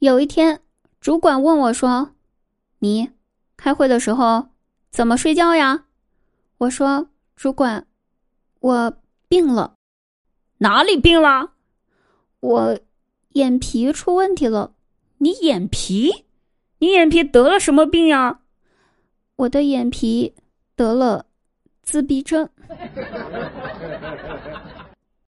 有一天主管问我说，你开会的时候怎么睡觉呀？我说主管，我病了，哪里病了？我眼皮出问题了，你眼皮你眼皮得了什么病呀？我的眼皮得了自闭症。